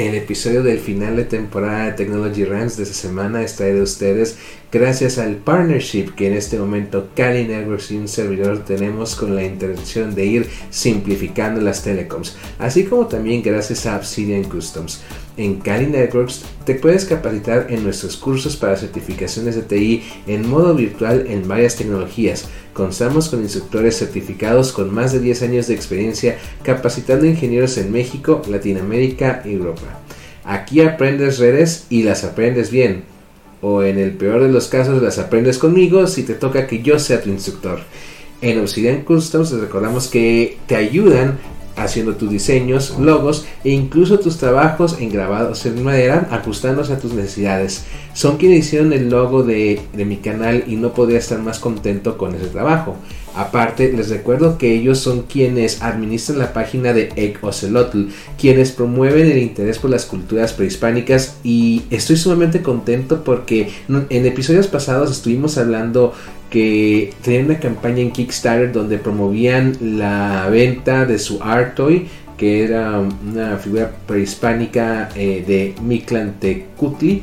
El episodio del final de temporada de Technology Rants de esta semana está de ustedes gracias al partnership que en este momento Cali Networks y un servidor tenemos con la intención de ir simplificando las telecoms, así como también gracias a Obsidian Customs. En Cali Networks te puedes capacitar en nuestros cursos para certificaciones de TI en modo virtual en varias tecnologías. Contamos con instructores certificados con más de 10 años de experiencia capacitando ingenieros en México, Latinoamérica y Europa. Aquí aprendes redes y las aprendes bien o en el peor de los casos las aprendes conmigo si te toca que yo sea tu instructor. En Obsidian Customs les recordamos que te ayudan haciendo tus diseños, logos e incluso tus trabajos en grabados en madera ajustándose a tus necesidades. Son quienes hicieron el logo de, de mi canal y no podría estar más contento con ese trabajo. Aparte, les recuerdo que ellos son quienes administran la página de Egg Ocelotl, quienes promueven el interés por las culturas prehispánicas y estoy sumamente contento porque en episodios pasados estuvimos hablando que tenían una campaña en Kickstarter donde promovían la venta de su art toy que era una figura prehispánica eh, de Mictlantecutli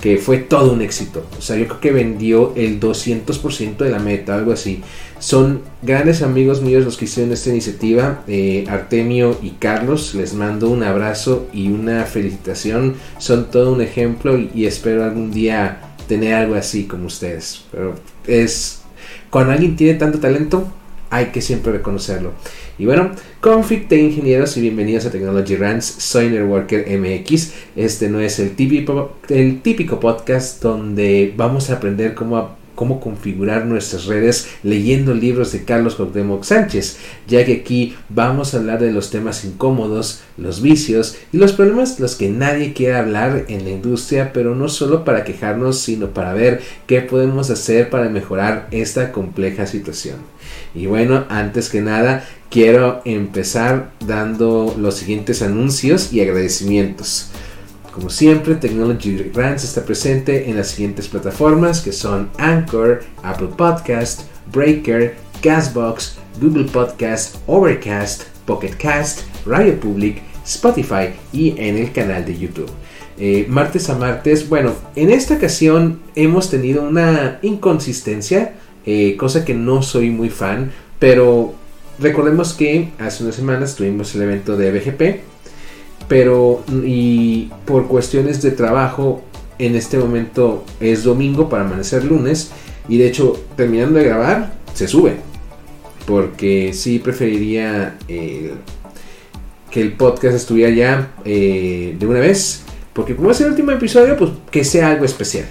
que fue todo un éxito. O sea, yo creo que vendió el 200% de la meta, algo así. Son grandes amigos míos los que hicieron esta iniciativa, eh, Artemio y Carlos. Les mando un abrazo y una felicitación. Son todo un ejemplo y, espero algún día tener algo así como ustedes. Pero es cuando alguien tiene tanto talento, hay que siempre reconocerlo. Y bueno, config de ingenieros y bienvenidos a Technology Rants. Soy Networker MX. Este no es el típico, el típico podcast donde vamos a aprender cómo cómo configurar nuestras redes leyendo libros de Carlos Cuauhtémoc Sánchez, ya que aquí vamos a hablar de los temas incómodos, los vicios y los problemas los que nadie quiere hablar en la industria, pero no solo para quejarnos, sino para ver qué podemos hacer para mejorar esta compleja situación. Y bueno, antes que nada, quiero empezar dando los siguientes anuncios y agradecimientos. Como siempre, Technology Grants está presente en las siguientes plataformas que son Anchor, Apple Podcast, Breaker, Gasbox, Google Podcast, Overcast, Pocket Cast, Radio Public, Spotify y en el canal de YouTube. Eh, martes a martes, bueno, en esta ocasión hemos tenido una inconsistencia, eh, cosa que no soy muy fan, pero recordemos que hace unas semanas tuvimos el evento de BGP pero y por cuestiones de trabajo en este momento es domingo para amanecer lunes y de hecho terminando de grabar se sube. Porque sí preferiría eh, que el podcast estuviera ya eh, de una vez. Porque como es el último episodio pues que sea algo especial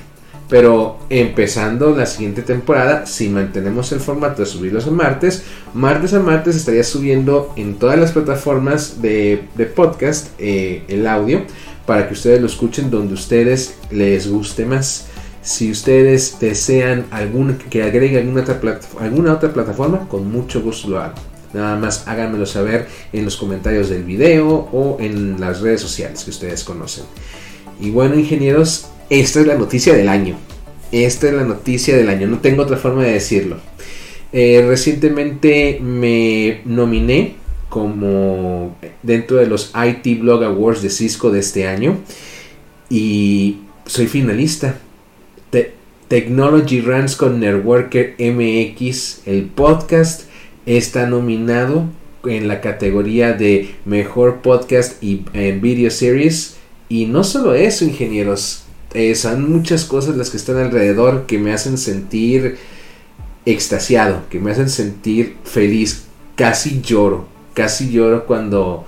pero empezando la siguiente temporada, si mantenemos el formato de subirlos a martes, martes a martes estaría subiendo en todas las plataformas de, podcast eh, el audio para que ustedes lo escuchen donde ustedes les guste más. Si ustedes desean algún, que agregue alguna otra, alguna otra plataforma, con mucho gusto lo hago. Nada más háganmelo saber en los comentarios del video o en las redes sociales que ustedes conocen. Y bueno, ingenieros, esta es la noticia del año. Esta es la noticia del año. No tengo otra forma de decirlo. Eh, recientemente me nominé como dentro de los IT Blog Awards de Cisco de este año. Y soy finalista. Technology Runs con Networker MX. El podcast está nominado en la categoría de Mejor Podcast y en Video Series. Y no solo eso, ingenieros. Eh, son muchas cosas las que están alrededor que me hacen sentir extasiado, que me hacen sentir feliz. Casi lloro, casi lloro cuando,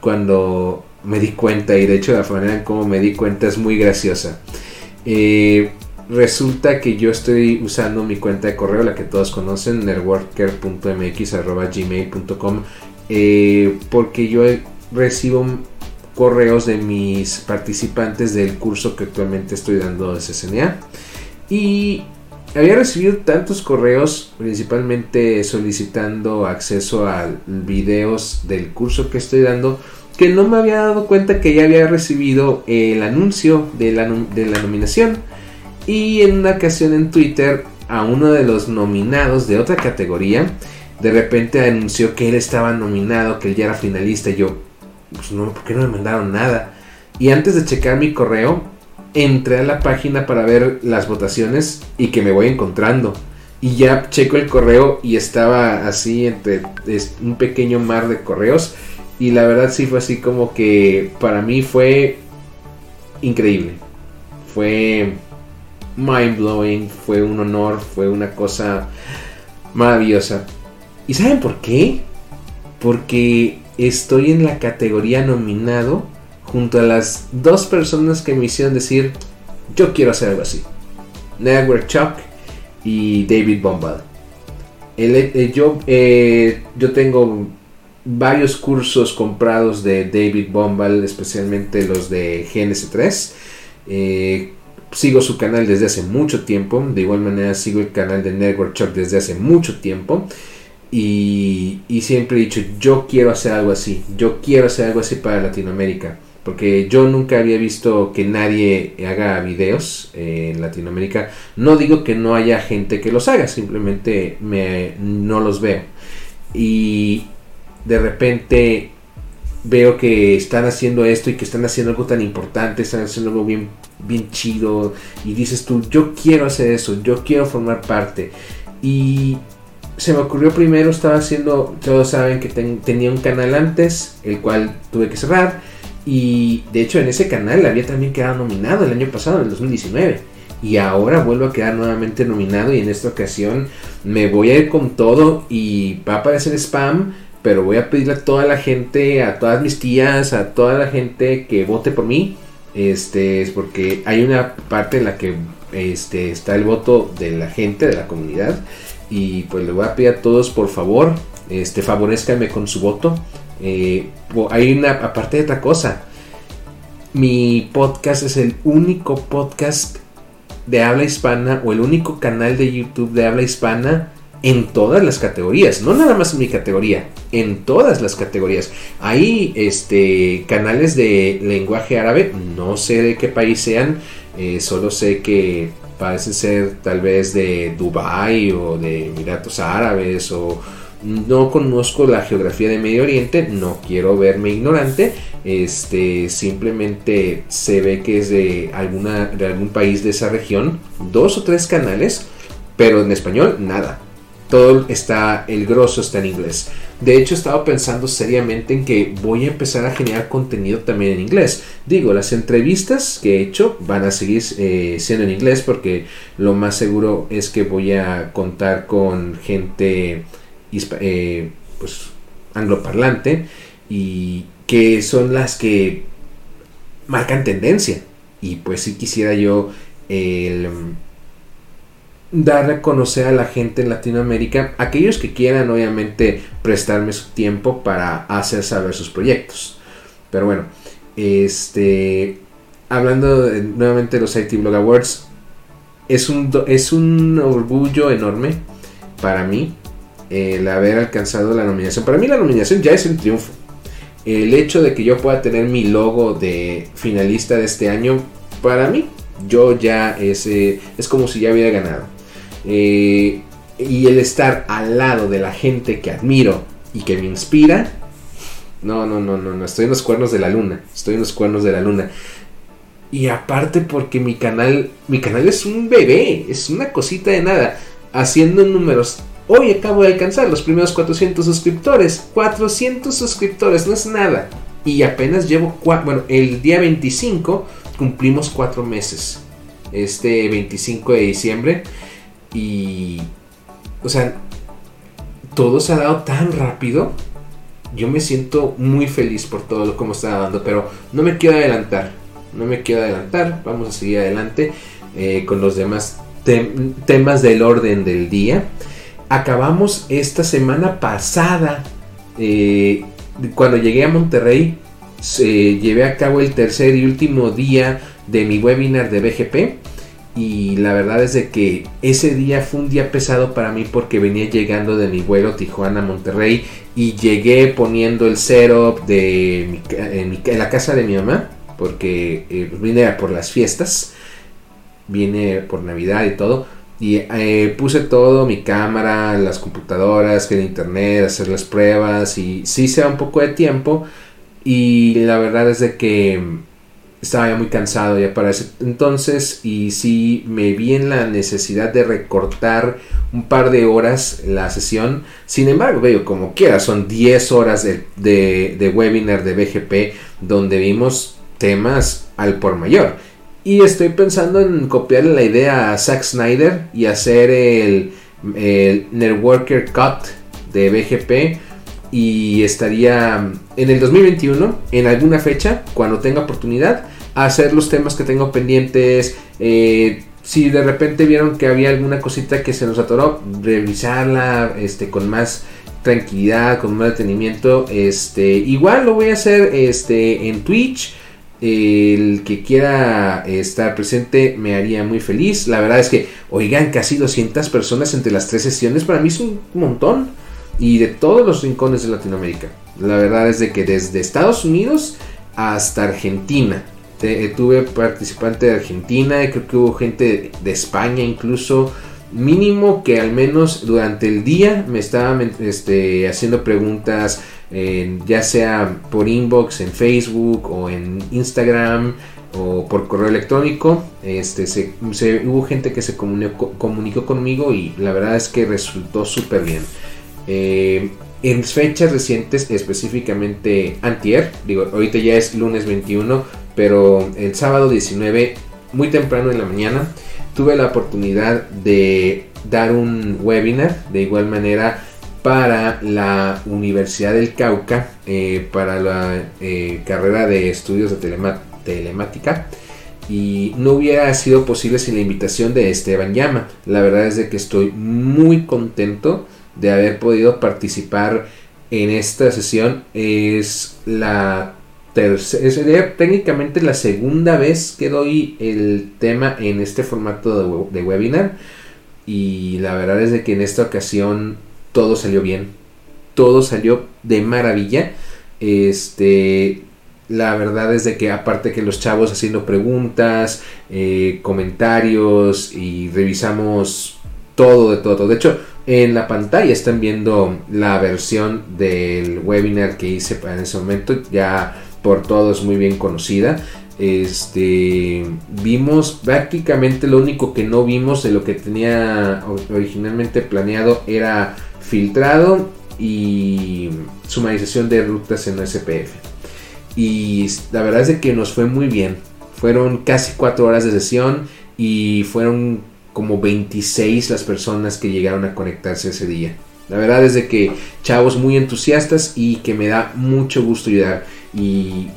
cuando me di cuenta y de hecho la manera en cómo me di cuenta es muy graciosa. Eh, resulta que yo estoy usando mi cuenta de correo, la que todos conocen, networker.mx.gmail.com, eh, porque yo recibo correos de mis participantes del curso que actualmente estoy dando de CCNA. Y había recibido tantos correos, principalmente solicitando acceso a videos del curso que estoy dando, que no me había dado cuenta que ya había recibido el anuncio de la, de la nominación. Y en una ocasión en Twitter, a uno de los nominados de otra categoría, de repente anunció que él estaba nominado, que él ya era finalista. Y yo, pues no, ¿por qué no me mandaron nada? Y antes de checar mi correo, entré a la página para ver las votaciones y que me voy encontrando. Y ya checo el correo y estaba así entre un pequeño mar de correos. Y la verdad sí fue así como que para mí fue increíble. Fue mind blowing, fue un honor, fue una cosa maravillosa. ¿Y saben por qué? Porque estoy en la categoría nominado junto a las dos personas que me hicieron decir, yo quiero hacer algo así. Network Chuck y David Bombal. Eh, yo, eh, yo tengo varios cursos comprados de David Bombal, especialmente los de GNS3. Eh, sigo su canal desde hace mucho tiempo. De igual manera sigo el canal de Network Chuck desde hace mucho tiempo. Y, siempre he dicho, yo quiero hacer algo así. Yo quiero hacer algo así para Latinoamérica. Porque yo nunca había visto que nadie haga videos en Latinoamérica. No digo que no haya gente que los haga, simplemente me, no los veo. Y de repente veo que están haciendo esto y que están haciendo algo tan importante, están haciendo algo bien, bien chido. Y dices tú, yo quiero hacer eso, yo quiero formar parte. Y se me ocurrió primero, estaba haciendo, todos saben que tenía un canal antes, el cual tuve que cerrar y de hecho en ese canal había también quedado nominado el año pasado, en el 2019. Y ahora vuelvo a quedar nuevamente nominado y en esta ocasión me voy a ir con todo y va a aparecer spam, pero voy a pedirle a toda la gente, a todas mis tías, a toda la gente que vote por mí. Este es porque hay una parte en la que este, está el voto de la gente, de la comunidad. Y pues le voy a pedir a todos, por favor, este, favorezcanme con su voto. Eh, hay una, aparte de otra cosa, mi podcast es el único podcast de habla hispana o el único canal de YouTube de habla hispana en todas las categorías, no nada más en mi categoría, en todas las categorías. Hay este canales de lenguaje árabe, no sé de qué país sean, eh, solo sé que parecen ser tal vez de Dubai o de Emiratos Árabes o no conozco la geografía de Medio Oriente, no quiero verme ignorante, este simplemente se ve que es de alguna de algún país de esa región, dos o tres canales, pero en español nada. Todo está el grosso está en inglés. De hecho, he estado pensando seriamente en que voy a empezar a generar contenido también en inglés. Digo, las entrevistas que he hecho van a seguir eh, siendo en inglés porque lo más seguro es que voy a contar con gente eh, pues, angloparlante y que son las que marcan tendencia. Y pues si quisiera yo el, dar a conocer a la gente en Latinoamérica, aquellos que quieran obviamente prestarme su tiempo para hacer saber sus proyectos. Pero bueno, este hablando nuevamente de los IT Blog Awards, es un, es un orgullo enorme para mí el haber alcanzado la nominación. Para mí la nominación ya es un triunfo. El hecho de que yo pueda tener mi logo de finalista de este año, para mí, yo ya es, es como si ya hubiera ganado. Eh, y el estar al lado de la gente que admiro y que me inspira, no, no, no, no, no, estoy en los cuernos de la luna, estoy en los cuernos de la luna. Y aparte porque mi canal, mi canal es un bebé, es una cosita de nada, haciendo números Hoy acabo de alcanzar los primeros 400 suscriptores. 400 suscriptores, no es nada. Y apenas llevo, bueno, el día 25 cumplimos 4 meses. Este 25 de diciembre. Y, o sea, todo se ha dado tan rápido. Yo me siento muy feliz por todo lo como está dando, pero no me quiero adelantar. No me quiero adelantar. Vamos a seguir adelante eh, con los demás temas del orden del día acabamos esta semana pasada, eh, cuando llegué a Monterrey, llevé a cabo el tercer y último día de mi webinar de BGP. Y la verdad es de que ese día fue un día pesado para mí porque venía llegando de mi vuelo Tijuana-Monterrey y llegué poniendo el setup de en, la casa de mi mamá porque eh, vine por las fiestas, vine por Navidad y todo y eh, puse todo, mi cámara, las computadoras, el internet, hacer las pruebas y sí se da un poco de tiempo. Y la verdad es de que estaba ya muy cansado ya para ese entonces y sí me vi en la necesidad de recortar un par de horas la sesión. Sin embargo, veo como quiera, son 10 horas de, de, webinar de BGP donde vimos temas al por mayor. Y estoy pensando en copiarle la idea a Zack Snyder y hacer el, el Networker Cut de BGP y estaría en el 2021, en alguna fecha, cuando tenga oportunidad, hacer los temas que tengo pendientes. Eh, si de repente vieron que había alguna cosita que se nos atoró, revisarla este, con más tranquilidad, con más detenimiento. Este, igual lo voy a hacer este, en Twitch. El que quiera estar presente me haría muy feliz. La verdad es que, oigan, casi 200 personas entre las tres sesiones, para mí es un montón y de todos los rincones de Latinoamérica. La verdad es de que desde Estados Unidos hasta Argentina. Eh, tuve participante de Argentina, creo que hubo gente de España incluso. Mínimo que al menos durante el día me estaban este, haciendo preguntas, ya sea por inbox en Facebook o en Instagram o por correo electrónico. Este, se, hubo gente que se comunicó, comunicó conmigo y la verdad es que resultó súper bien. Eh, en fechas recientes, específicamente antier, digo, ahorita ya es lunes 21, pero el sábado 19, muy temprano en la mañana, tuve la oportunidad de dar un webinar de igual manera para la Universidad del Cauca, eh, para la eh, carrera de estudios de telemática. Y no hubiera sido posible sin la invitación de Esteban Llama. La verdad es de que estoy muy contento de haber podido participar en esta sesión. Es la tercera, técnicamente la segunda vez que doy el tema en este formato de, webinar. Y la verdad es de que en esta ocasión todo salió bien. Todo salió de maravilla. Este, la verdad es de que aparte que los chavos haciendo preguntas, eh, comentarios y revisamos todo de todo. De hecho, en la pantalla están viendo la versión del webinar que hice en ese momento, ya por todos muy bien conocida. Este vimos prácticamente lo único que no vimos de lo que tenía originalmente planeado era filtrado y sumarización de rutas en SPF. Y la verdad es que nos fue muy bien. Fueron casi cuatro horas de sesión y fueron como 26 las personas que llegaron a conectarse ese día. La verdad es de que chavos muy entusiastas y que me da mucho gusto ayudar. Y,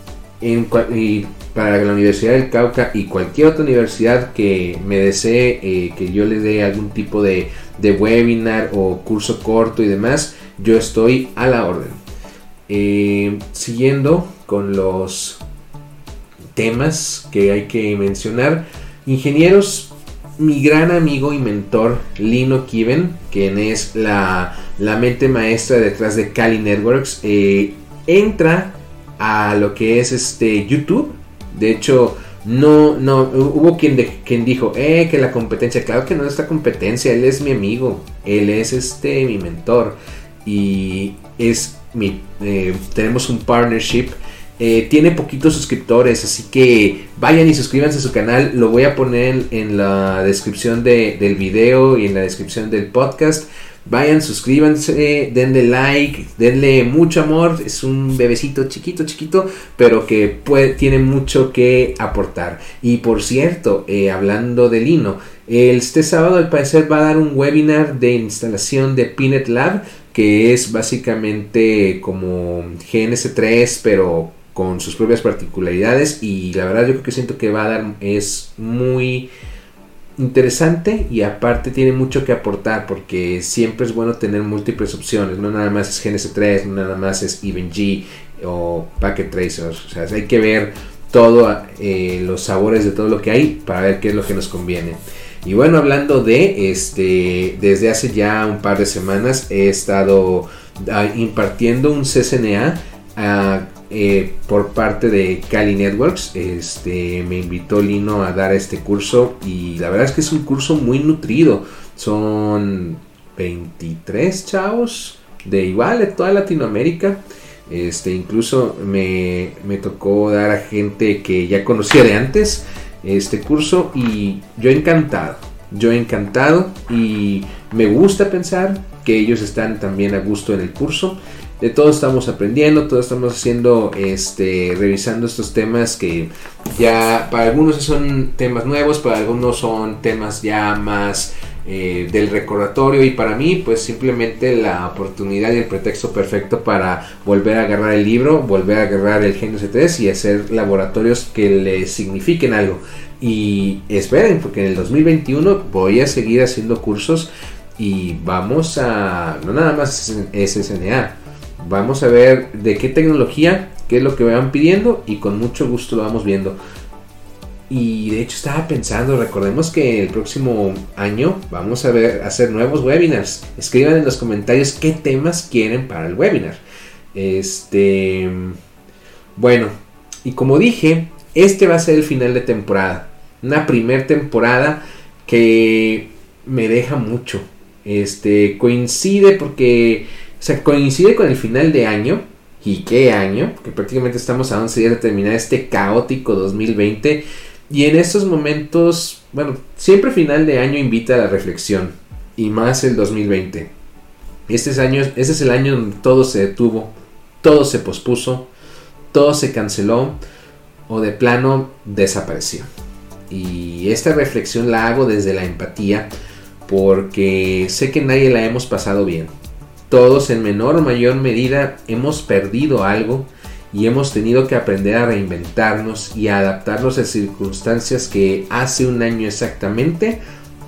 para la Universidad del Cauca y cualquier otra universidad que me desee eh, que yo les dé algún tipo de, webinar o curso corto y demás, yo estoy a la orden. Eh, siguiendo con los temas que hay que mencionar, ingenieros mi gran amigo y mentor Lino Kiven, quien es la, mente maestra detrás de Kali Networks, eh, entra a lo que es este YouTube. De hecho, no, no, hubo quien, quien dijo, eh, que la competencia, claro que no es esta competencia, él es mi amigo, él es este mi mentor y es mi, eh, tenemos un partnership eh, tiene poquitos suscriptores, así que vayan y suscríbanse a su canal. Lo voy a poner en, la descripción del video y en la descripción del podcast. Vayan, suscríbanse, denle like, denle mucho amor. Es un bebecito chiquito, chiquito, pero que puede, tiene mucho que aportar. Y por cierto, eh, hablando de Lino, este sábado al parecer va a dar un webinar de instalación de Pinet Lab, que es básicamente como GNS3, pero con sus propias particularidades y la verdad yo creo que siento que va a dar es muy interesante y aparte tiene mucho que aportar porque siempre es bueno tener múltiples opciones, no nada más es GNS3, no nada más es EvenG o Packet Tracers, o sea, hay que ver todo eh, los sabores de todo lo que hay para ver qué es lo que nos conviene. Y bueno, hablando de este, desde hace ya un par de semanas he estado ah, impartiendo un CCNA a eh, por parte de Cali Networks. Este, me invitó Lino a dar este curso y la verdad es que es un curso muy nutrido. Son 23 chavos de igual de toda Latinoamérica. Este, incluso me, me tocó dar a gente que ya conocía de antes este curso y yo encantado, yo encantado y me gusta pensar que ellos están también a gusto en el curso. De todo estamos aprendiendo, todos estamos haciendo, este, revisando estos temas que ya para algunos son temas nuevos, para algunos son temas ya más eh, del recordatorio y para mí pues simplemente la oportunidad y el pretexto perfecto para volver a agarrar el libro, volver a agarrar el Genio C3 y hacer laboratorios que le signifiquen algo. Y esperen, porque en el 2021 voy a seguir haciendo cursos y vamos a, no nada más SSNA, vamos a ver de qué tecnología, qué es lo que me van pidiendo y con mucho gusto lo vamos viendo. Y de hecho estaba pensando, recordemos que el próximo año vamos a ver hacer nuevos webinars. Escriban en los comentarios qué temas quieren para el webinar. Este bueno, y como dije, este va a ser el final de temporada. Una primer temporada que me deja mucho. Este coincide porque o sea, coincide con el final de año. ¿Y qué año? Que prácticamente estamos a 11 días de terminar este caótico 2020 y en estos momentos, bueno, siempre final de año invita a la reflexión. Y más el 2020. Este es, año, este es el año donde todo se detuvo, todo se pospuso, todo se canceló o de plano desapareció. Y esta reflexión la hago desde la empatía porque sé que nadie la hemos pasado bien. Todos en menor o mayor medida hemos perdido algo y hemos tenido que aprender a reinventarnos y a adaptarnos a circunstancias que hace un año exactamente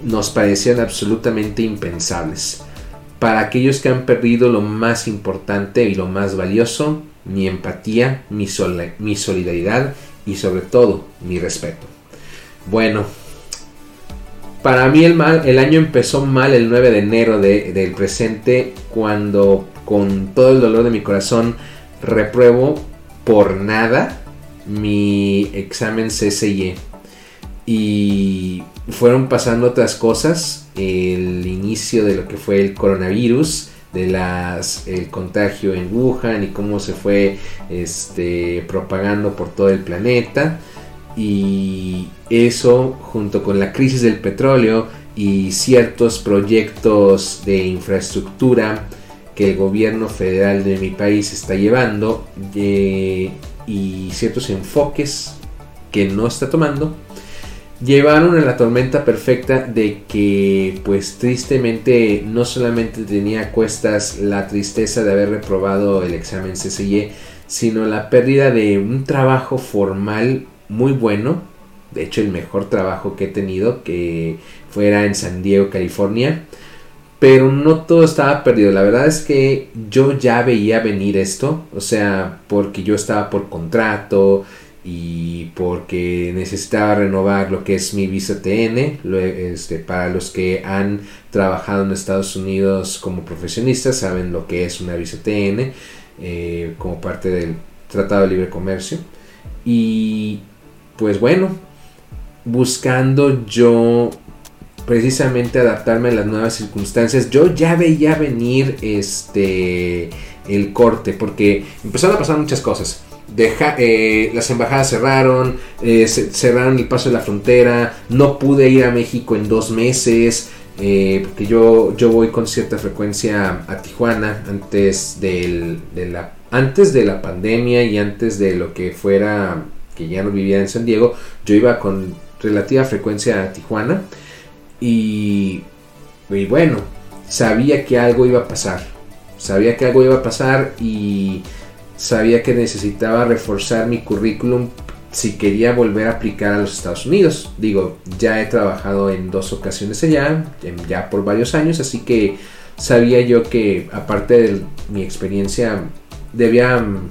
nos parecían absolutamente impensables. Para aquellos que han perdido lo más importante y lo más valioso, mi empatía, mi, mi solidaridad y sobre todo mi respeto. Bueno, para mí el, mal, el año empezó mal el 9 de enero del presente cuando con todo el dolor de mi corazón repruebo por nada mi examen CCIE. Y fueron pasando otras cosas. El inicio de lo que fue el coronavirus, de las el contagio en Wuhan y cómo se fue este, propagando por todo el planeta. Y eso junto con la crisis del petróleo y ciertos proyectos de infraestructura que el gobierno federal de mi país está llevando eh, y ciertos enfoques que no está tomando llevaron a la tormenta perfecta de que pues tristemente no solamente tenía cuestas la tristeza de haber reprobado el examen CCIE sino la pérdida de un trabajo formal muy bueno de hecho el mejor trabajo que he tenido que fuera en San Diego California pero no todo estaba perdido. La verdad es que yo ya veía venir esto, o sea, porque yo estaba por contrato y porque necesitaba renovar lo que es mi visa TN. Este, para los que han trabajado en Estados Unidos como profesionistas, saben lo que es una visa TN eh, como parte del Tratado de Libre Comercio. Y pues bueno, buscando yo precisamente adaptarme a las nuevas circunstancias. Yo ya veía venir este el corte porque empezaron a pasar muchas cosas. Deja, eh, las embajadas cerraron, eh, cerraron el paso de la frontera, no pude ir a México en dos meses, eh, porque yo, yo voy con cierta frecuencia a Tijuana antes, del, de la, antes de la pandemia y antes de lo que fuera, que ya no vivía en San Diego, yo iba con relativa frecuencia a Tijuana. Y, bueno, sabía que algo iba a pasar. Sabía que algo iba a pasar y sabía que necesitaba reforzar mi currículum si quería volver a aplicar a los Estados Unidos. Digo, ya he trabajado en dos ocasiones allá, ya por varios años, así que sabía yo que aparte de mi experiencia debía mm,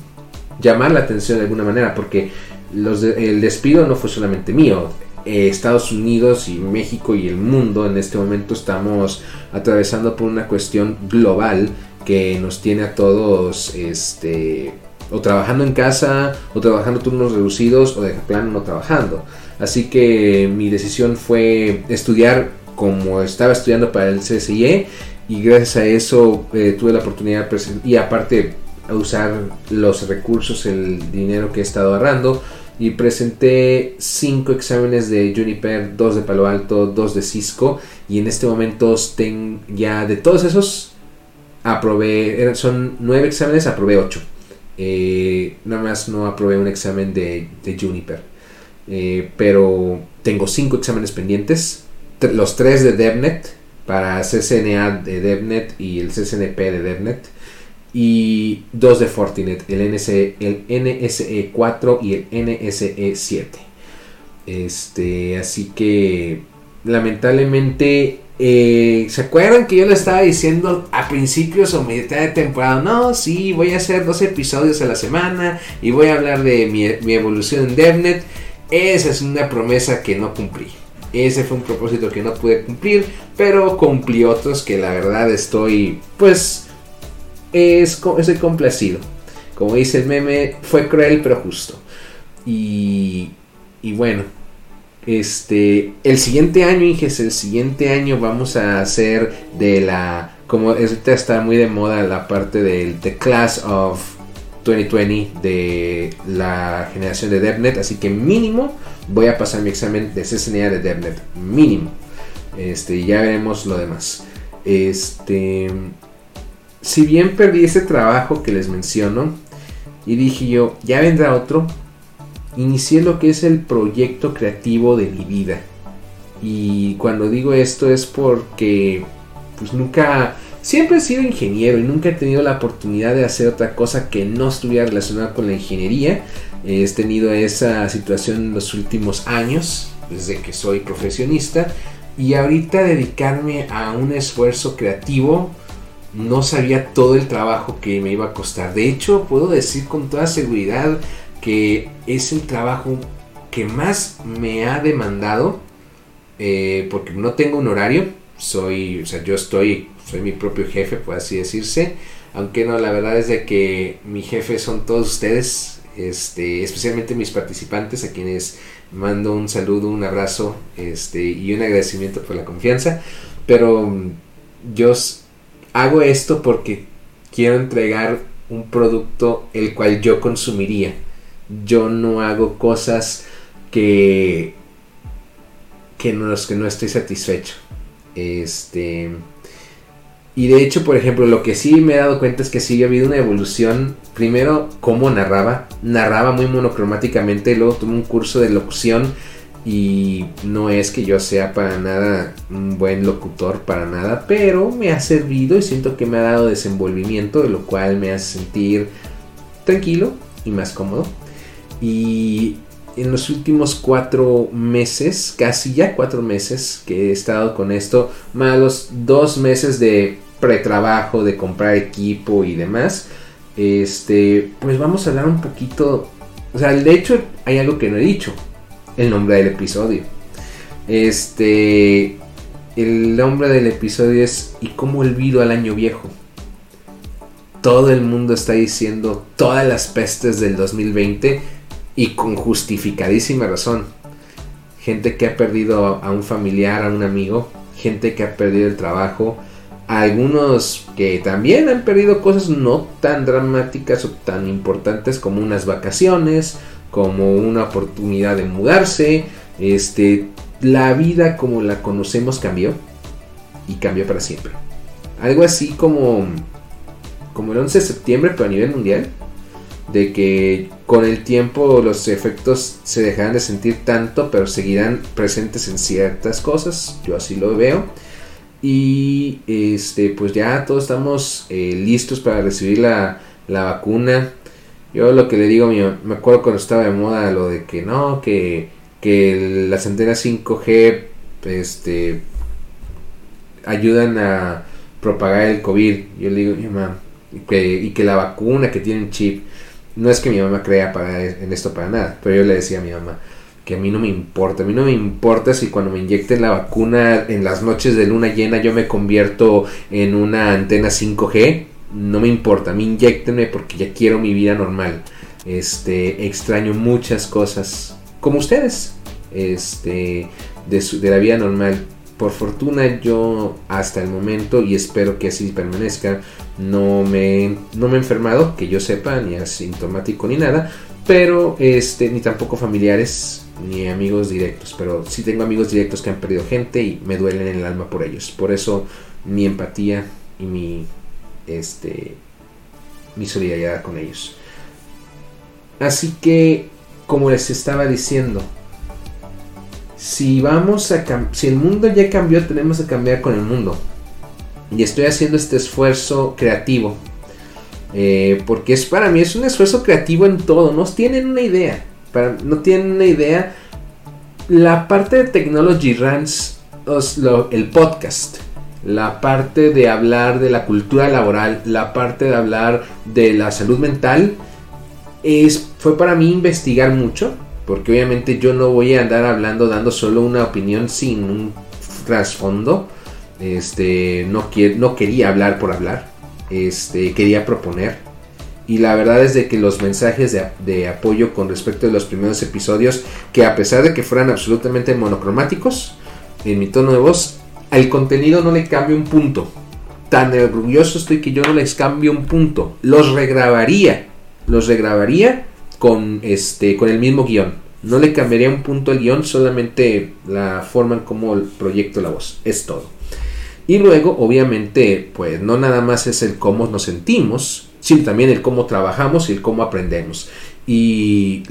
llamar la atención de alguna manera, porque los el despido no fue solamente mío, eh, Estados Unidos y México y el mundo en este momento estamos atravesando por una cuestión global que nos tiene a todos este o trabajando en casa o trabajando turnos reducidos o de plano no trabajando. Así que mi decisión fue estudiar como estaba estudiando para el CSIE y gracias a eso eh, tuve la oportunidad y aparte usar los recursos, el dinero que he estado ahorrando y presenté 5 exámenes de Juniper, 2 de Palo Alto, 2 de Cisco y en este momento ya de todos esos aprobé, son 9 exámenes, aprobé 8. Eh, nada más no aprobé un examen de, Juniper. Eh, pero tengo 5 exámenes pendientes, los 3 de DevNet para CCNA de DevNet y el CCNP de DevNet y dos de Fortinet, el, NSE, el NSE 4 y el NSE 7. Este, así que lamentablemente, eh, ¿se acuerdan que yo le estaba diciendo a principios o mitad de temporada? No, sí, voy a hacer dos episodios a la semana y voy a hablar de mi, mi evolución en DevNet. Esa es una promesa que no cumplí. Ese fue un propósito que no pude cumplir, pero cumplí otros que la verdad estoy, pues, es, estoy complacido. Como dice el meme, fue cruel pero justo. Y, y bueno, este, el siguiente año, Inges, el siguiente año vamos a hacer de la, como ahorita está muy de moda la parte del The Class of 2020 de la generación de DevNet, así que mínimo voy a pasar mi examen de CCNA de DevNet, mínimo. Este, ya veremos lo demás. Este, si bien perdí ese trabajo que les menciono y dije yo, ya vendrá otro, inicié lo que es el proyecto creativo de mi vida. Y cuando digo esto es porque pues nunca, siempre he sido ingeniero y nunca he tenido la oportunidad de hacer otra cosa que no estuviera relacionada con la ingeniería. He tenido esa situación en los últimos años, desde que soy profesionista, y ahorita dedicarme a un esfuerzo creativo no sabía todo el trabajo que me iba a costar. De hecho, puedo decir con toda seguridad que es el trabajo que más me ha demandado eh, porque no tengo un horario. Soy, o sea, yo estoy, soy mi propio jefe, por así decirse. Aunque no, la verdad es de que mi jefe son todos ustedes, este, especialmente mis participantes, a quienes mando un saludo, un abrazo, este, y un agradecimiento por la confianza. Pero mm, yo hago esto porque quiero entregar un producto el cual yo consumiría. Yo no hago cosas que que no, que no estoy satisfecho. Este y de hecho, por ejemplo, lo que sí me he dado cuenta es que sí ha habido una evolución. Primero, cómo narraba. Narraba muy monocromáticamente. Luego tuve un curso de locución y no es que yo sea para nada un buen locutor, para nada, pero me ha servido y siento que me ha dado desenvolvimiento, de lo cual me hace sentir tranquilo y más cómodo. Y en los últimos cuatro meses, casi ya cuatro meses que he estado con esto, más los dos meses de pretrabajo, de comprar equipo y demás, este, pues vamos a hablar un poquito, o sea, de hecho hay algo que no he dicho, el nombre del episodio. Este. El nombre del episodio es ¿Y cómo olvido al año viejo? Todo el mundo está diciendo todas las pestes del 2020 y con justificadísima razón. Gente que ha perdido a un familiar, a un amigo, gente que ha perdido el trabajo, algunos que también han perdido cosas no tan dramáticas o tan importantes como unas vacaciones como una oportunidad de mudarse. Este, la vida como la conocemos cambió y cambió para siempre. Algo así como como el 11 de septiembre pero a nivel mundial de que con el tiempo los efectos se dejarán de sentir tanto pero seguirán presentes en ciertas cosas yo así lo veo y este pues ya todos estamos eh, listos para recibir la, la vacuna yo lo que le digo, me acuerdo cuando estaba de moda lo de que no, que, que las antenas 5G este, ayudan a propagar el COVID. Yo le digo, mi mamá, y que, y que la vacuna que tiene chip, no es que mi mamá crea para, en esto para nada, pero yo le decía a mi mamá que a mí no me importa, a mí no me importa si cuando me inyecten la vacuna en las noches de luna llena yo me convierto en una antena 5G, no me importa, me inyectenme porque ya quiero mi vida normal. Este, extraño muchas cosas, como ustedes, este, de, de la vida normal. por fortuna yo hasta el momento, y espero que así permanezca, no me, no me he enfermado, que yo sepa, ni asintomático ni nada, pero este, ni tampoco familiares ni amigos directos, pero sí tengo amigos directos que han perdido gente y me duelen en el alma por ellos. Por eso mi empatía y mi este mi solidaridad con ellos. Así que como les estaba diciendo, si vamos a si el mundo ya cambió, tenemos que cambiar con el mundo. Y estoy haciendo este esfuerzo creativo. Eh, porque es para mí es un esfuerzo creativo en todo. No tienen una idea. no tienen una idea. La parte de Technology Runs, el podcast, la parte de hablar de la cultura laboral, la parte de hablar de la salud mental, es, fue para mí investigar mucho porque obviamente yo no voy a andar hablando dando solo una opinión sin un trasfondo. Este, no, no quería hablar por hablar, este, quería proponer. Y la verdad es de que los mensajes de, de, apoyo con respecto a los primeros episodios, que a pesar de que fueran absolutamente monocromáticos, en mi tono de voz, al contenido no le cambio un punto. Tan orgulloso estoy que yo no les cambio un punto. Los regrabaría. Los regrabaría con, este, con el mismo guion. No le cambiaría un punto al guion, solamente la forma en cómo proyecto la voz. Es todo. Y luego, obviamente, pues no nada más es el cómo nos sentimos, sino también el cómo trabajamos y el cómo aprendemos. Y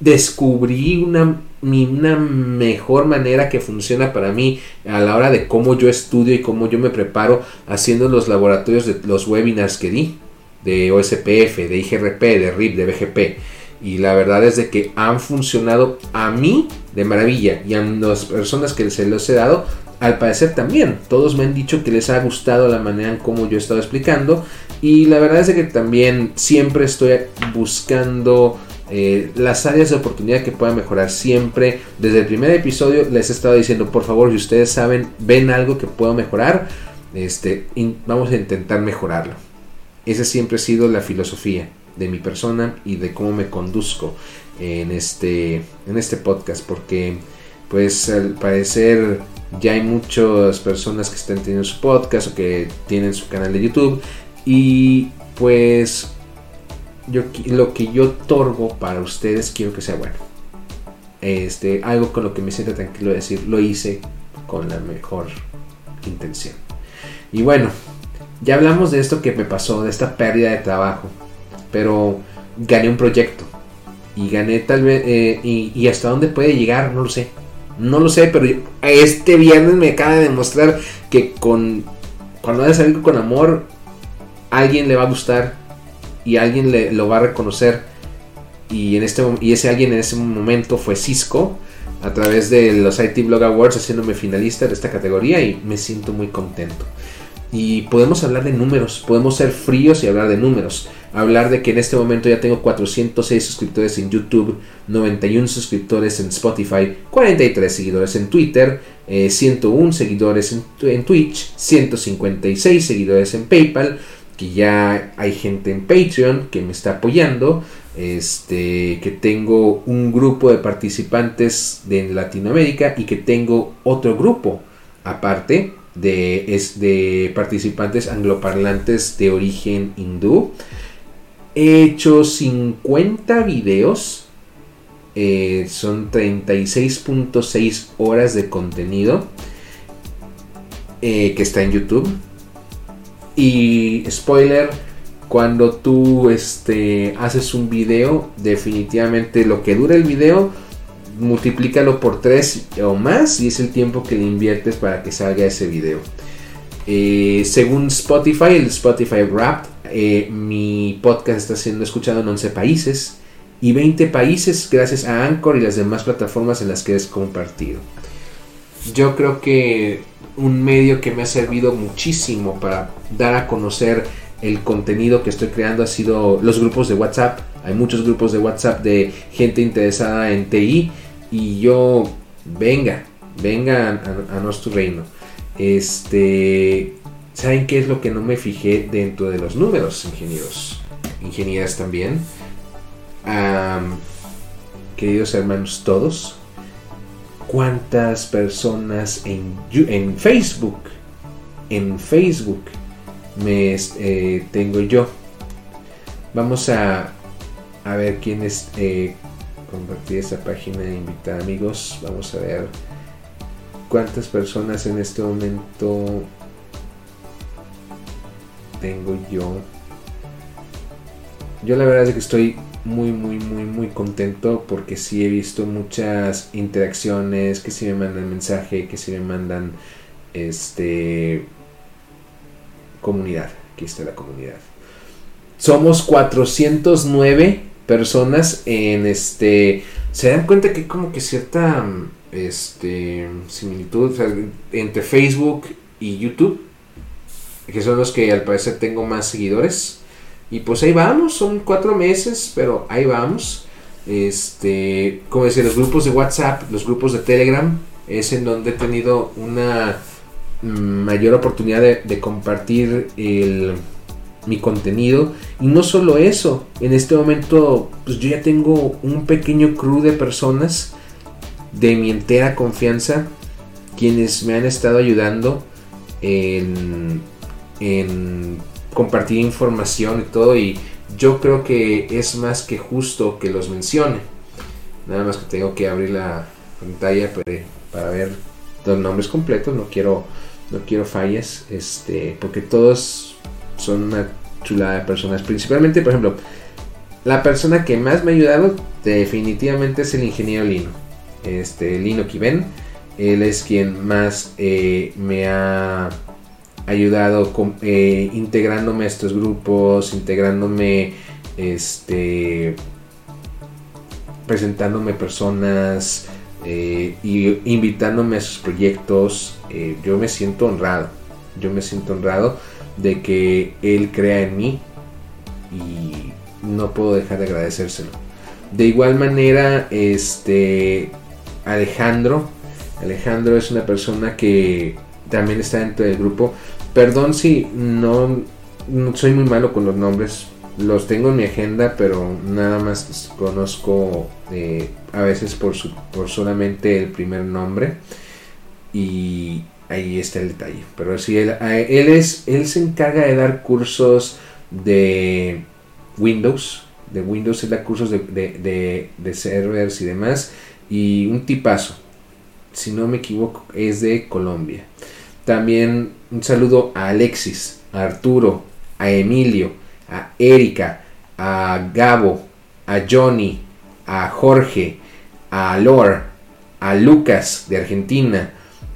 descubrí una, una mejor manera que funciona para mí a la hora de cómo yo estudio y cómo yo me preparo haciendo los laboratorios de los webinars que di de OSPF, de IGRP, de RIP, de BGP. Y la verdad es de que han funcionado a mí de maravilla y a las personas que se los he dado, al parecer también. Todos me han dicho que les ha gustado la manera en cómo yo he estado explicando. Y la verdad es de que también siempre estoy buscando eh, las áreas de oportunidad que puedan mejorar. Siempre, desde el primer episodio, les he estado diciendo, por favor, si ustedes saben, ven algo que puedo mejorar, este, vamos a intentar mejorarlo. Esa siempre ha sido la filosofía de mi persona y de cómo me conduzco en este, en este podcast. Porque, pues, al parecer ya hay muchas personas que están teniendo su podcast o que tienen su canal de YouTube. Y, pues, lo que yo otorgo para ustedes quiero que sea bueno. Este, algo con lo que me siento tranquilo de decir, lo hice con la mejor intención. Y bueno, ya hablamos de esto que me pasó, de esta pérdida de trabajo, pero gané un proyecto y gané tal vez, eh, y, hasta dónde puede llegar, no lo sé. No lo sé, pero este viernes me acaba de demostrar que con cuando haces algo con amor, alguien le va a gustar y alguien le, lo va a reconocer. Y, en este, y ese alguien en ese momento fue Cisco a través de los IT Blog Awards haciéndome finalista de esta categoría y me siento muy contento. Y podemos hablar de números, podemos ser fríos y hablar de números. Hablar de que en este momento ya tengo 406 suscriptores en YouTube, 91 suscriptores en Spotify, 43 seguidores en Twitter, 101 eh, seguidores en, en, Twitch, 156 seguidores en PayPal, que ya hay gente en Patreon que me está apoyando, este, que tengo un grupo de participantes de Latinoamérica y que tengo otro grupo aparte de, es de participantes angloparlantes de origen hindú. He hecho 50 videos. Eh, son 36.6 horas de contenido eh, que está en YouTube. Y spoiler, cuando tú este, haces un video, definitivamente lo que dura el video multiplícalo por 3 o más y es el tiempo que le inviertes para que salga ese video. Eh, según Spotify, el Spotify Wrapped, eh, mi podcast está siendo escuchado en 11 países y 20 países gracias a Anchor y las demás plataformas en las que es compartido. Yo creo que un medio que me ha servido muchísimo para dar a conocer el contenido que estoy creando ha sido los grupos de WhatsApp. Hay muchos grupos de WhatsApp de gente interesada en TI y yo, venga, venga a, nuestro reino. Este, ¿saben qué es lo que no me fijé dentro de los números, ingenieros? Ingenieras también. queridos hermanos todos, cuántas personas en, Facebook, en Facebook me eh, tengo yo. Vamos a, ver quién es eh, compartir esta página e invitar amigos. Vamos a ver cuántas personas en este momento tengo yo. Yo la verdad es que estoy muy, muy, muy, muy contento porque sí he visto muchas interacciones, que sí me mandan mensaje, que sí me mandan este comunidad. Aquí está la comunidad. Somos 409 personas en este. Se dan cuenta que hay como que cierta este, similitud entre Facebook y YouTube, que son los que al parecer tengo más seguidores. Y pues ahí vamos, son cuatro meses, pero ahí vamos. Este, como decía, los grupos de WhatsApp, los grupos de Telegram, es en donde he tenido una mayor oportunidad de, compartir mi contenido. Y no solo eso, en este momento pues yo ya tengo un pequeño crew de personas de mi entera confianza quienes me han estado ayudando en, en compartir información y todo y yo creo que es más que justo que los mencione. Nada más que tengo que abrir la pantalla para, ver los nombres completos, no quiero no quiero fallas, este, porque todos son una chulada de personas, principalmente, por ejemplo, la persona que más me ha ayudado definitivamente es el ingeniero Lino, este Lino Kiven, él es quien más eh, me ha ayudado eh, integrándome a estos grupos, integrándome, este, presentándome personas eh, y invitándome a sus proyectos. Eh, yo me siento honrado, yo me siento honrado de que él crea en mí y no puedo dejar de agradecérselo. De igual manera, este Alejandro, Alejandro es una persona que también está dentro del grupo. Perdón si no, soy muy malo con los nombres. Los tengo en mi agenda, pero nada más conozco eh, a veces por, su, por solamente el primer nombre. Y ahí está el detalle. Pero sí, él, él, es, él se encarga de dar cursos de Windows. De Windows, él da cursos de, de, de servers y demás. Y un tipazo. Si no me equivoco, es de Colombia. También un saludo a Alexis, a Arturo, a Emilio, a Erika, a Gabo, a Johnny, a Jorge, a Lor, a Lucas de Argentina,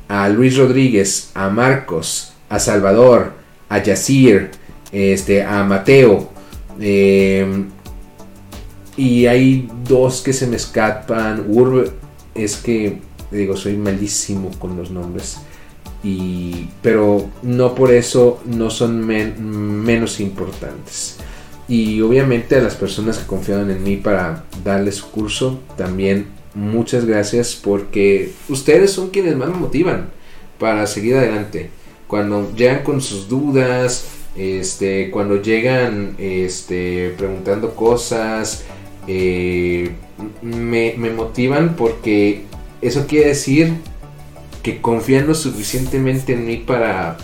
a Luis Rodríguez, a Marcos, a Salvador, a Yacir, este, a Mateo. Em, y hay dos que se me escapan. Urb, es que, digo, soy malísimo con los nombres pero no por eso no son menos importantes. Y obviamente a las personas que confiaron en mí para darles curso, también muchas gracias porque ustedes son quienes más me motivan para seguir adelante. Cuando llegan con sus dudas, este, cuando llegan este, preguntando cosas, eh, me, me motivan porque eso quiere decir que confían lo suficientemente en mí para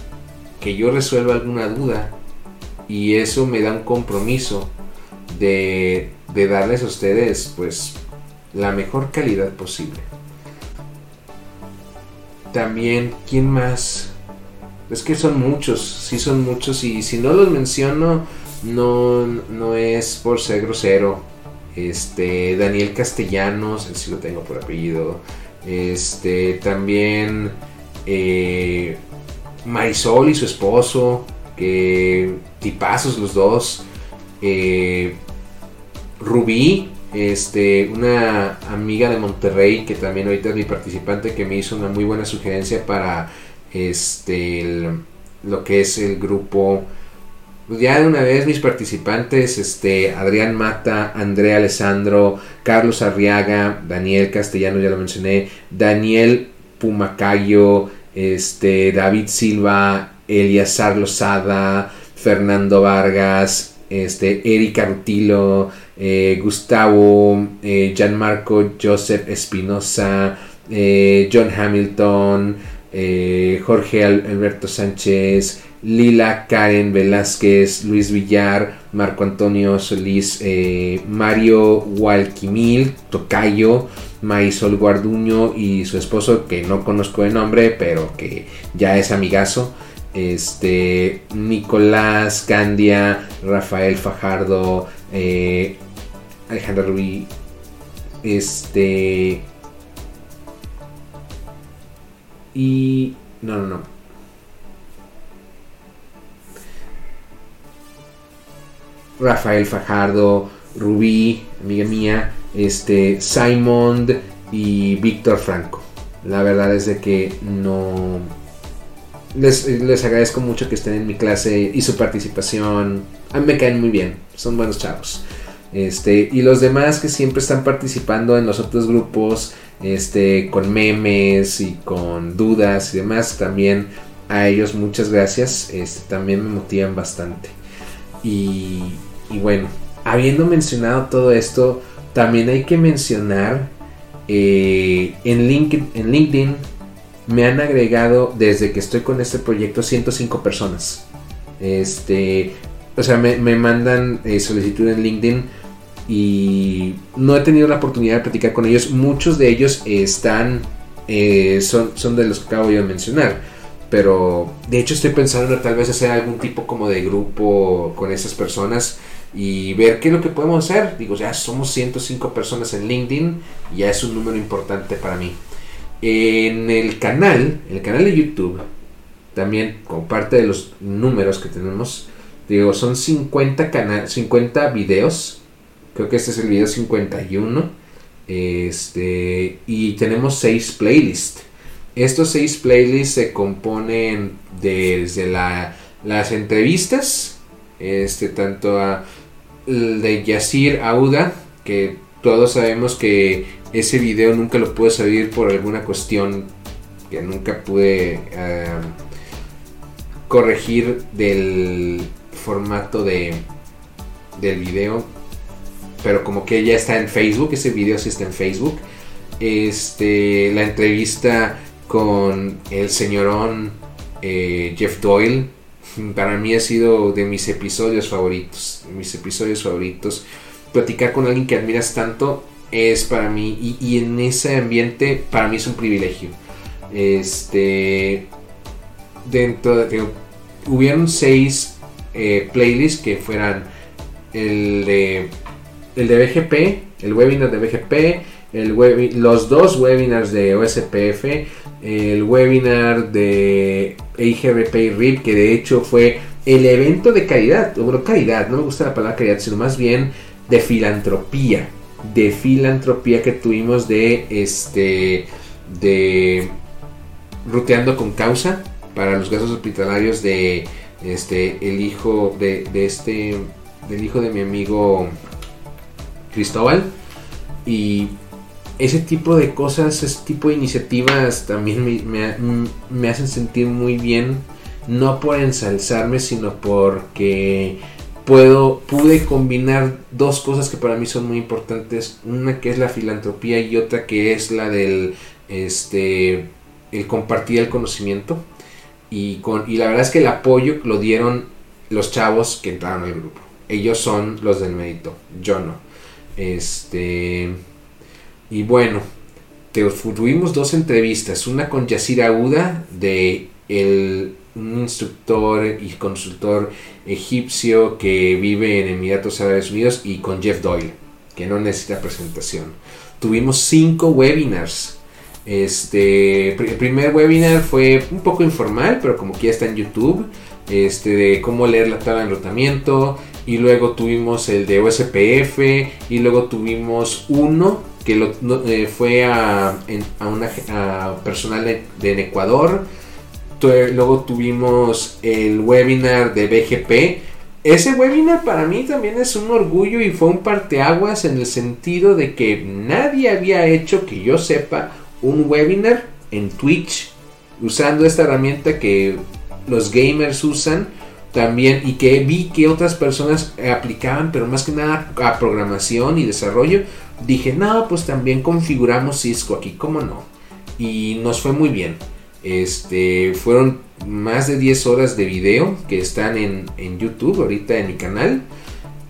que yo resuelva alguna duda y eso me da un compromiso de, darles a ustedes pues la mejor calidad posible. También, ¿quién más? Es que son muchos, sí son muchos y si no los menciono no, no es por ser grosero. Este, Daniel Castellanos, si lo tengo por apellido. Este, también eh, Marisol y su esposo, que tipazos los dos. Eh, Rubí, este, una amiga de Monterrey que también ahorita es mi participante que me hizo una muy buena sugerencia para este lo que es el grupo ya de una vez mis participantes, este, Adrián Mata, Andrea Alessandro, Carlos Arriaga, Daniel Castellano, ya lo mencioné, Daniel Pumacayo, este, David Silva, Eliazar Lozada, Fernando Vargas, este, Erika Rutilo, eh, Gustavo, eh, Gianmarco Joseph Espinosa, eh, John Hamilton, eh, Jorge Alberto Sánchez, Lila Karen Velázquez, Luis Villar, Marco Antonio Solís, eh, Mario Walquimil, Tocayo, Marisol Guarduño y su esposo, que no conozco de nombre, pero que ya es amigazo. Este, Nicolás Candia, Rafael Fajardo, eh, Alejandra este, y no, no, no. Rafael Fajardo, Rubí, amiga mía, este, Simon y Víctor Franco. La verdad es de que no... Les, agradezco mucho que estén en mi clase y su participación. A mí me caen muy bien, son buenos chavos. Este, y los demás que siempre están participando en los otros grupos, este, con memes y con dudas y demás, también a ellos muchas gracias. Este, también me motivan bastante. Y y bueno, habiendo mencionado todo esto, también hay que mencionar eh, en, LinkedIn, en LinkedIn me han agregado desde que estoy con este proyecto 105 personas. Este, o sea, me, mandan eh, solicitud en LinkedIn y no he tenido la oportunidad de platicar con ellos. Muchos de ellos están, eh, son, son de los que acabo de mencionar. Pero de hecho estoy pensando en tal vez hacer algún tipo como de grupo con esas personas y ver qué es lo que podemos hacer. Digo, ya somos 105 personas en LinkedIn, ya es un número importante para mí. En el canal, el canal de YouTube, también como parte de los números que tenemos, digo, son 50, canal, 50 videos. Creo que este es el video 51. Este, y tenemos 6 playlists. Estos 6 playlists se componen desde la, las entrevistas, este, tanto a de Yasir Auda, que todos sabemos que ese video nunca lo pude salir por alguna cuestión que nunca pude corregir del formato de del video. Pero como que ya está en Facebook ese video sí está en Facebook. Este la entrevista con el señorón eh, Jeff Doyle para mí ha sido de mis episodios favoritos. Mis episodios favoritos. Platicar con alguien que admiras tanto es para mí. Y, en ese ambiente, para mí es un privilegio. Este. Dentro de. hubieron seis eh, playlists que fueran el de. El de BGP, el webinar de BGP, el los dos webinars de OSPF, el webinar de IGRP y RIP, que de hecho fue el evento de caridad, bueno, caridad, no me gusta la palabra caridad, sino más bien de filantropía, de filantropía que tuvimos de este, de ruteando con causa para los gastos hospitalarios de este, el hijo de este, del hijo de mi amigo Cristóbal. Y ese tipo de cosas, ese tipo de iniciativas también me, hacen sentir muy bien, no por ensalzarme, sino porque puedo, pude combinar dos cosas que para mí son muy importantes, una que es la filantropía y otra que es la del, este, el compartir el conocimiento. Y, con, y la verdad es que el apoyo lo dieron los chavos que entraron al grupo. Ellos son los del mérito, yo no. Este y bueno, tuvimos dos entrevistas, una con Yasir Auda, de el, un instructor y consultor egipcio que vive en Emiratos Árabes Unidos, y con Jeff Doyle, que no necesita presentación. Tuvimos cinco webinars. Este, el primer webinar fue un poco informal, pero como que ya está en YouTube, este, de cómo leer la tabla de enrutamiento, y luego tuvimos el de OSPF, y luego tuvimos uno que eh, fue a, a una personal de, en Ecuador. Luego tuvimos el webinar de BGP. Ese webinar para mí también es un orgullo y fue un parteaguas en el sentido de que nadie había hecho que yo sepa un webinar en Twitch usando esta herramienta que los gamers usan también y que vi que otras personas aplicaban, pero más que nada a programación y desarrollo, dije, no, pues también configuramos Cisco aquí, ¿cómo no? y nos fue muy bien. Este, fueron más de 10 horas de video que están en, en YouTube ahorita en mi canal.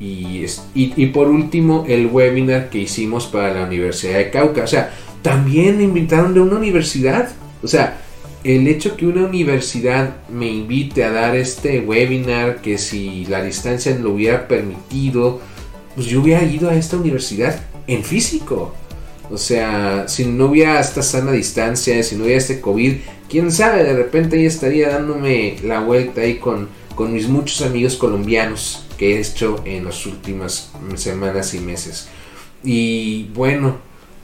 Y, y, por último, el webinar que hicimos para la Universidad de Cauca. O sea, también me invitaron de una universidad. O sea, el hecho que una universidad me invite a dar este webinar, que si la distancia lo hubiera permitido, pues yo hubiera ido a esta universidad en físico. O sea, si no hubiera esta sana distancia, si no hubiera este COVID, quién sabe, de repente ahí estaría dándome la vuelta ahí con, con mis muchos amigos colombianos que he hecho en las últimas semanas y meses. Y bueno,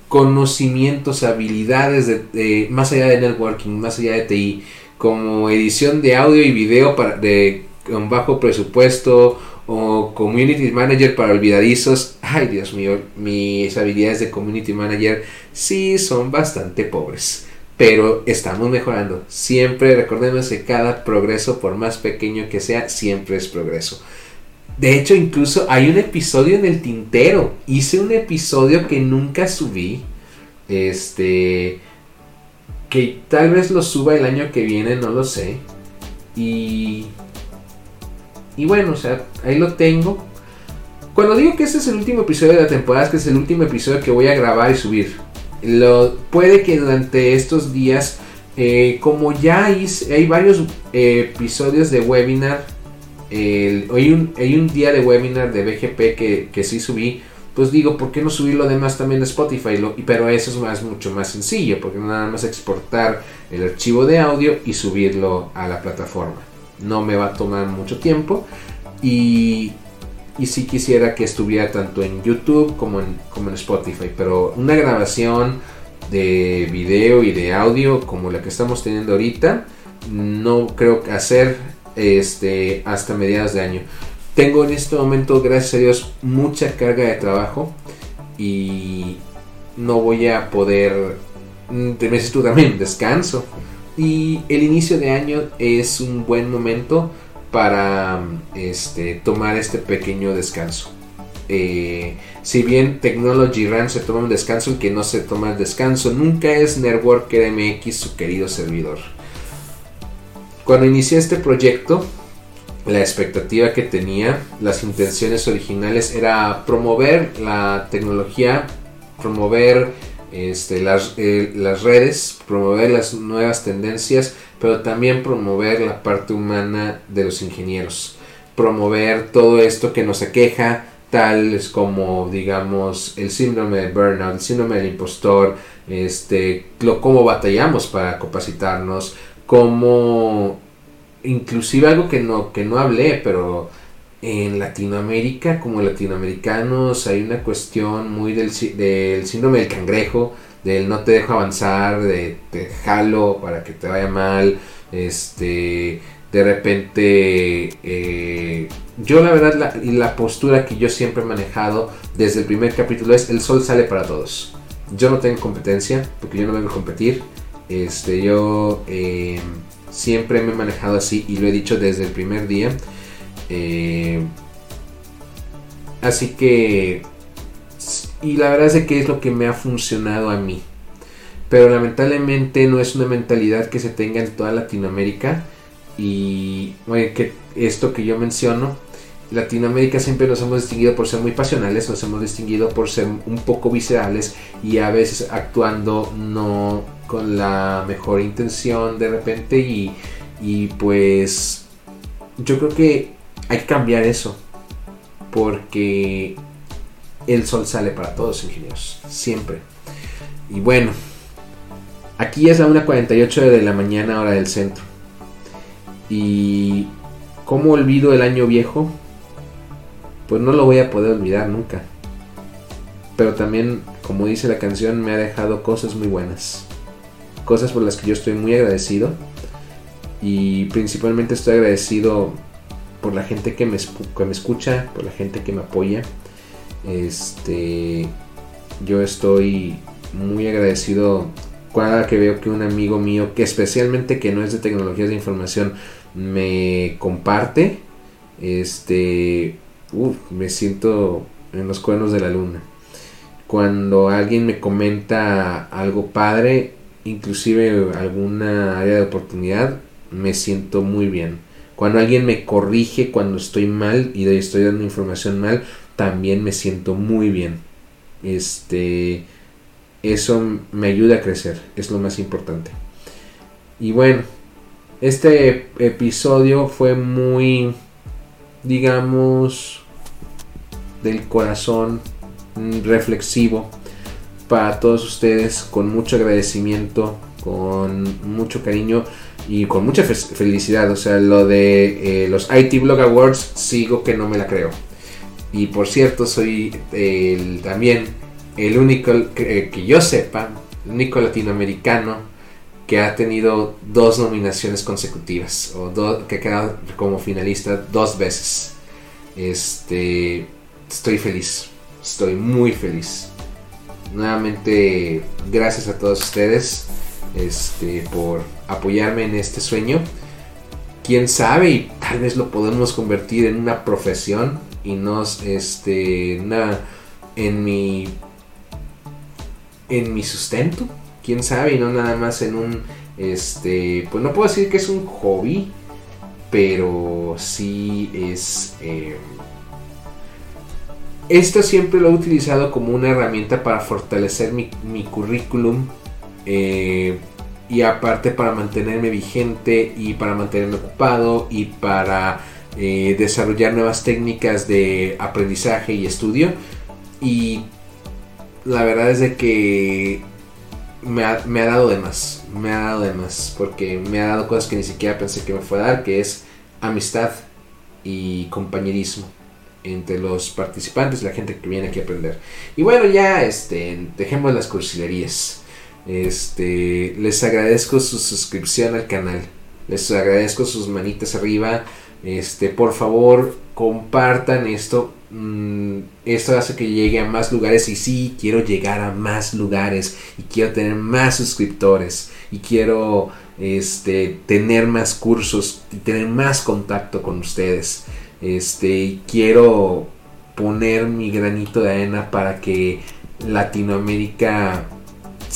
conocimientos, habilidades de, más allá de networking, más allá de TI, como edición de audio y video para, de, con bajo presupuesto o community manager para olvidadizos. Ay, Dios mío, mis habilidades de community manager sí son bastante pobres. Pero estamos mejorando. Siempre recordemos que cada progreso, por más pequeño que sea, siempre es progreso. De hecho, incluso hay un episodio en el tintero. Hice un episodio que nunca subí. Este. Que tal vez lo suba el año que viene, no lo sé. Y y bueno, o sea, ahí lo tengo. Cuando digo que este es el último episodio de la temporada, es que es el último episodio que voy a grabar y subir. Lo, puede que durante estos días, eh, como ya hay, hay varios eh, episodios de webinar, hay, un, día de webinar de BGP que, que sí subí, pues digo, ¿por qué no subir lo demás también de Spotify? Lo, pero eso es más, mucho más sencillo, porque nada más exportar el archivo de audio y subirlo a la plataforma no me va a tomar mucho tiempo. Y, y si quisiera que estuviera tanto en YouTube como en, como en Spotify, pero una grabación de video y de audio como la que estamos teniendo ahorita, no creo que hacer este, hasta mediados de año. Tengo en este momento, gracias a Dios, mucha carga de trabajo y no voy a poder, mm, necesito también descanso y el inicio de año es un buen momento para este, tomar este pequeño descanso. Eh, si bien Technology Run se toma un descanso, el que no se toma el descanso nunca es Networker MX, su querido servidor. Cuando inicié este proyecto, la expectativa que tenía, las intenciones originales era promover la tecnología, promover este, las, eh, las redes, promover las nuevas tendencias, pero también promover la parte humana de los ingenieros, promover todo esto que nos aqueja, tales como digamos el síndrome de burnout, el síndrome del impostor, este, lo, cómo batallamos para capacitarnos, cómo inclusive algo que no, que no hablé, pero en Latinoamérica, como latinoamericanos, hay una cuestión muy del, del síndrome del cangrejo, del no te dejo avanzar, de te jalo para que te vaya mal, este, de repente, eh, yo la verdad, la, la postura que yo siempre he manejado desde el primer capítulo es el sol sale para todos. Yo no tengo competencia, porque yo no vengo a competir, este, yo eh, siempre me he manejado así y lo he dicho desde el primer día. Eh, así que... Y la verdad es que es lo que me ha funcionado a mí. Pero lamentablemente no es una mentalidad que se tenga en toda Latinoamérica. Y que esto que yo menciono, Latinoamérica siempre nos hemos distinguido por ser muy pasionales, nos hemos distinguido por ser un poco viscerales y a veces actuando no con la mejor intención de repente y, y pues yo creo que hay que cambiar eso. Porque el sol sale para todos, ingenieros. Siempre. Y bueno, aquí es la 1.48 de la mañana, hora del centro. Y ¿cómo olvido el año viejo? Pues no lo voy a poder olvidar nunca. Pero también, como dice la canción, me ha dejado cosas muy buenas. Cosas por las que yo estoy muy agradecido. Y principalmente estoy agradecido por la gente que me, me escucha, por la gente que me apoya. Este, yo estoy muy agradecido cada que veo que un amigo mío, que especialmente que no es de tecnologías de información, me comparte. Este, me siento en los cuernos de la luna. Cuando alguien me comenta algo padre, inclusive alguna área de oportunidad, me siento muy bien. Cuando alguien me corrige cuando estoy mal y estoy dando información mal, también me siento muy bien. Este, eso me ayuda a crecer, es lo más importante. Y bueno, este episodio fue muy, digamos, del corazón mm, reflexivo para todos ustedes, con mucho agradecimiento, con mucho cariño y con mucha felicidad. O sea, lo de eh, los IT Blog Awards sigo que no me la creo. Y por cierto, soy el, también el único que, yo sepa, el único latinoamericano que ha tenido dos nominaciones consecutivas o que ha quedado como finalista dos veces. Este, estoy feliz, estoy muy feliz. Nuevamente, gracias a todos ustedes este, por apoyarme en este sueño. Quién sabe, y tal vez lo podemos convertir en una profesión y no este, en mi en mi sustento. Quién sabe, y no nada más en un este, pues no puedo decir que es un hobby, pero sí es em, esto siempre lo he utilizado como una herramienta para fortalecer mi, currículum eh, y aparte para mantenerme vigente y para mantenerme ocupado y para eh, desarrollar nuevas técnicas de aprendizaje y estudio. Y la verdad es de que me ha, me ha, dado de más, me ha dado de más, porque me ha dado cosas que ni siquiera pensé que me fuera a dar, que es amistad y compañerismo entre los participantes, la gente que viene aquí a aprender. Y bueno, ya este, dejemos las cursilerías. Este, les agradezco su suscripción al canal. Les agradezco sus manitas arriba. Este, por favor, compartan esto. Mm, esto hace que llegue a más lugares y sí, quiero llegar a más lugares y quiero tener más suscriptores y quiero este, tener más cursos y tener más contacto con ustedes. Este, quiero poner mi granito de arena para que Latinoamérica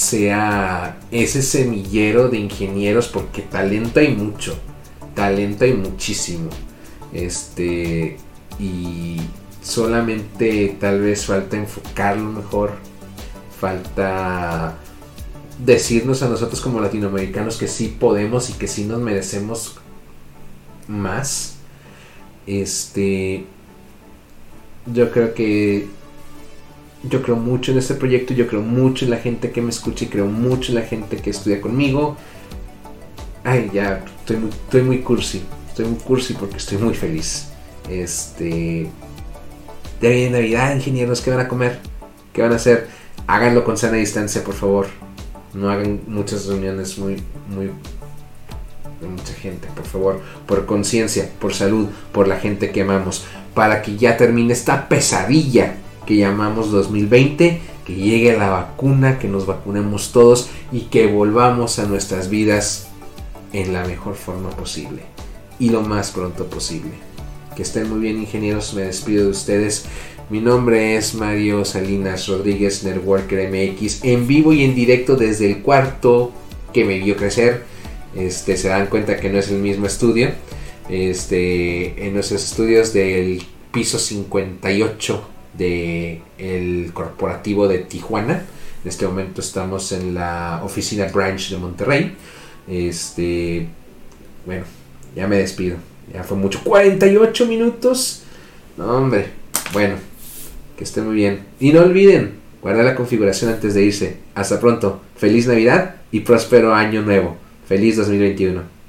sea ese semillero de ingenieros porque talento hay mucho, talento hay muchísimo. Este, y solamente tal vez falta enfocarlo mejor, falta decirnos a nosotros como latinoamericanos que sí podemos y que sí nos merecemos más este. Yo creo que. Yo creo mucho en este proyecto, yo creo mucho en la gente que me escucha y creo mucho en la gente que estudia conmigo. Ay, ya, estoy muy, estoy muy cursi. Estoy muy cursi porque estoy muy feliz. Este. Ya viene Navidad, ingenieros, ¿qué van a comer? ¿Qué van a hacer? Háganlo con sana distancia, por favor. No hagan muchas reuniones muy, muy de mucha gente, por favor, por conciencia, por salud, por la gente que amamos, para que ya termine esta pesadilla que llamamos 2020, que llegue la vacuna, que nos vacunemos todos y que volvamos a nuestras vidas en la mejor forma posible y lo más pronto posible. Que estén muy bien ingenieros, me despido de ustedes. Mi nombre es Mario Salinas Rodríguez, Networker MX, en vivo y en directo desde el cuarto que me vio crecer este, se dan cuenta que no es el mismo estudio. Este, en los estudios del piso 58 del corporativo de Tijuana. En este momento estamos en la oficina branch de Monterrey. Este, bueno, ya me despido. Ya fue mucho. 48 minutos. No, hombre. Bueno, que esté muy bien. Y no olviden, guardar la configuración antes de irse. Hasta pronto. Feliz Navidad y próspero año nuevo. Feliz 2021.